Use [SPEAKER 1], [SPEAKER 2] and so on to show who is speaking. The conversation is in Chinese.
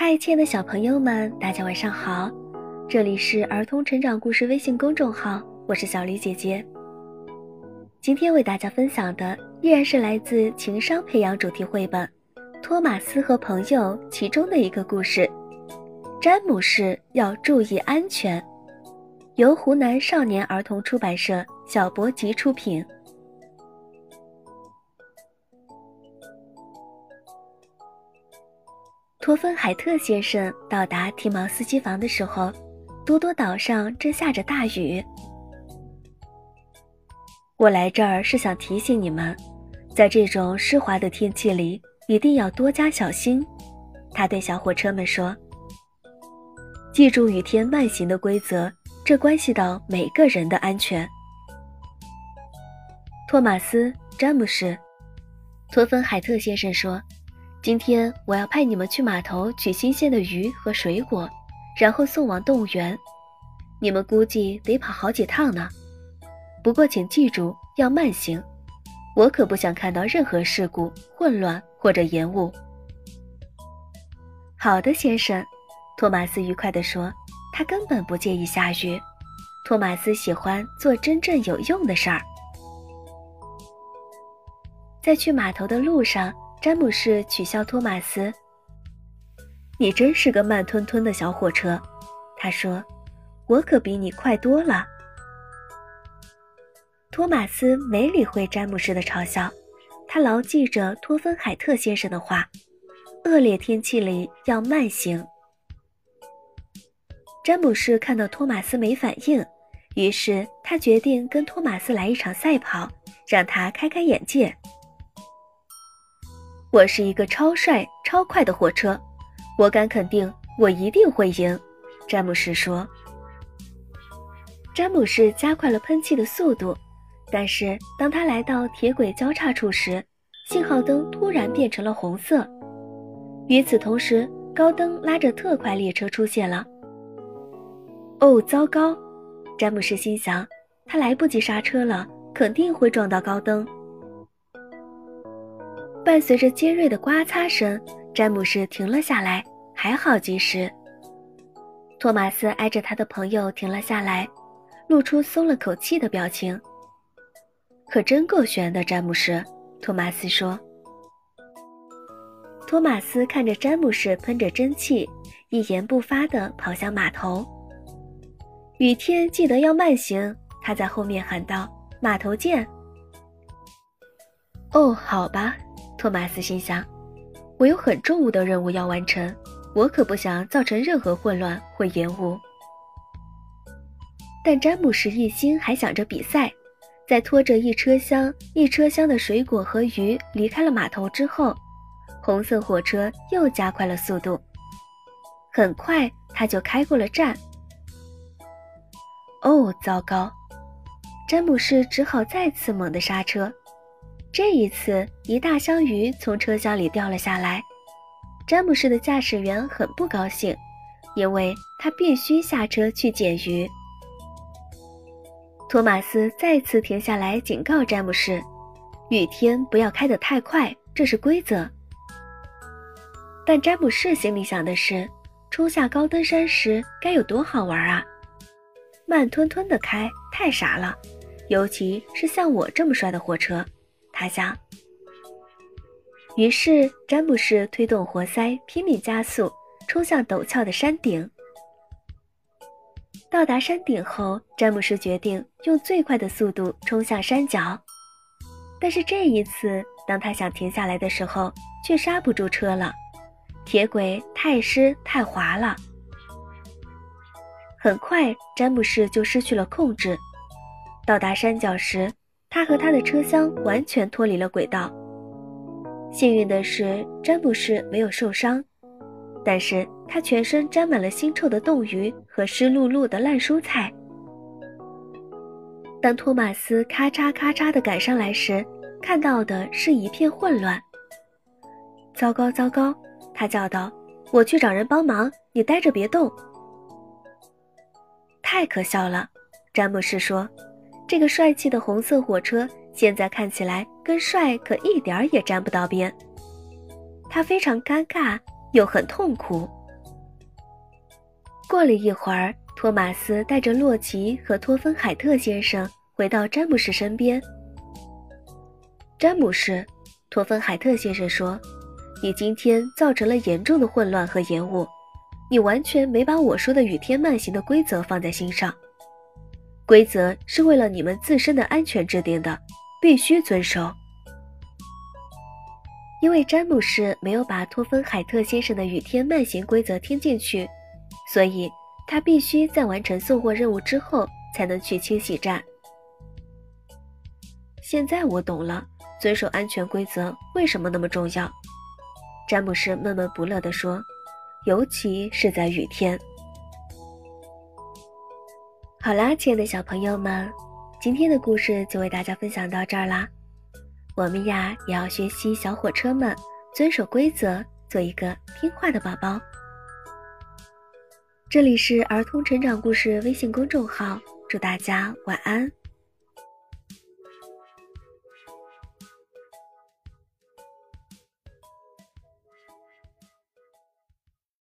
[SPEAKER 1] 嗨，亲爱的小朋友们，大家晚上好！这里是儿童成长故事微信公众号，我是小黎姐姐。今天为大家分享的依然是来自情商培养主题绘本《托马斯和朋友》其中的一个故事。詹姆士要注意安全，由湖南少年儿童出版社小博集出品。托芬海特先生到达提毛斯机房的时候，多多岛上正下着大雨。我来这儿是想提醒你们，在这种湿滑的天气里，一定要多加小心。他对小火车们说：“记住雨天慢行的规则，这关系到每个人的安全。”托马斯·詹姆士·托芬海特先生说。今天我要派你们去码头取新鲜的鱼和水果，然后送往动物园。你们估计得跑好几趟呢。不过请记住要慢行，我可不想看到任何事故、混乱或者延误。好的，先生，托马斯愉快地说。他根本不介意下雨。托马斯喜欢做真正有用的事儿。在去码头的路上。詹姆士取笑托马斯：“你真是个慢吞吞的小火车。”他说：“我可比你快多了。”托马斯没理会詹姆士的嘲笑，他牢记着托芬海特先生的话：“恶劣天气里要慢行。”詹姆士看到托马斯没反应，于是他决定跟托马斯来一场赛跑，让他开开眼界。我是一个超帅、超快的火车，我敢肯定，我一定会赢。”詹姆士说。詹姆士加快了喷气的速度，但是当他来到铁轨交叉处时，信号灯突然变成了红色。与此同时，高登拉着特快列车出现了。哦，糟糕！詹姆士心想，他来不及刹车了，肯定会撞到高登。伴随着尖锐的刮擦声，詹姆士停了下来，还好及时。托马斯挨着他的朋友停了下来，露出松了口气的表情。可真够悬的，詹姆士，托马斯说。托马斯看着詹姆士喷着蒸汽，一言不发地跑向码头。雨天记得要慢行，他在后面喊道：“码头见。”哦，好吧。托马斯心想：“我有很重务的任务要完成，我可不想造成任何混乱或延误。”但詹姆士一心还想着比赛，在拖着一车厢一车厢的水果和鱼离开了码头之后，红色火车又加快了速度。很快，他就开过了站。哦，糟糕！詹姆士只好再次猛地刹车。这一次，一大箱鱼从车厢里掉了下来。詹姆士的驾驶员很不高兴，因为他必须下车去捡鱼。托马斯再次停下来警告詹姆士：“雨天不要开得太快，这是规则。”但詹姆士心里想的是：冲下高登山时该有多好玩啊！慢吞吞的开太傻了，尤其是像我这么帅的火车。他想，于是詹姆士推动活塞拼命加速，冲向陡峭的山顶。到达山顶后，詹姆士决定用最快的速度冲向山脚。但是这一次，当他想停下来的时候，却刹不住车了。铁轨太湿太滑了。很快，詹姆士就失去了控制。到达山脚时，他和他的车厢完全脱离了轨道。幸运的是，詹姆士没有受伤，但是他全身沾满了腥臭的冻鱼和湿漉漉的烂蔬菜。当托马斯咔嚓咔嚓地赶上来时，看到的是一片混乱。糟糕，糟糕！他叫道：“我去找人帮忙，你待着别动。”太可笑了，詹姆士说。这个帅气的红色火车现在看起来跟帅可一点儿也沾不到边。他非常尴尬又很痛苦，过了一会儿，托马斯带着洛奇和托芬海特先生回到詹姆士身边。詹姆士，托芬海特先生说：“你今天造成了严重的混乱和延误，你完全没把我说的雨天慢行的规则放在心上。规则是为了你们自身的安全制定的，必须遵守。”因为詹姆士没有把托芬海特先生的雨天慢行规则听进去，所以他必须在完成送货任务之后才能去清洗站。现在我懂了，遵守安全规则为什么那么重要。詹姆士闷闷不乐地说：“尤其是在雨天。”好啦，亲爱的小朋友们，今天的故事就为大家分享到这儿啦。我们呀也要学习小火车们遵守规则，做一个听话的宝宝。这里是儿童成长故事微信公众号，祝大家晚安。